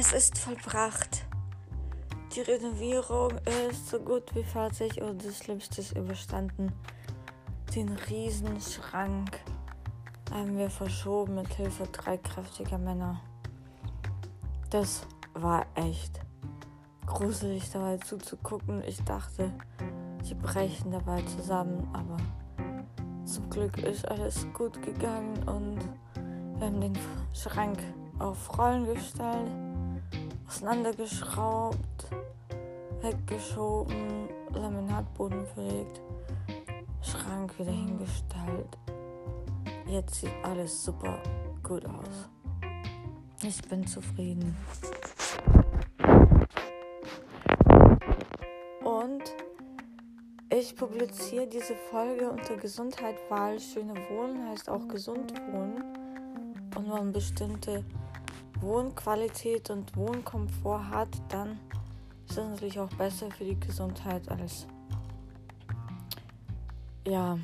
Es ist vollbracht. Die Renovierung ist so gut wie fertig und das Schlimmste ist überstanden. Den Riesenschrank haben wir verschoben mit Hilfe drei kräftiger Männer. Das war echt gruselig dabei zuzugucken. Ich dachte, sie brechen dabei zusammen, aber zum Glück ist alles gut gegangen und wir haben den Schrank auf Rollen gestellt, auseinandergeschraubt, weggeschoben, Laminatboden verlegt, Schrank wieder hingestellt. Jetzt sieht alles super gut aus. Ich bin zufrieden. Und ich publiziere diese Folge unter Gesundheit, Wahl, schöne Wohnen, heißt auch gesund wohnen. Und man bestimmte Wohnqualität und Wohnkomfort hat, dann ist das natürlich auch besser für die Gesundheit als ja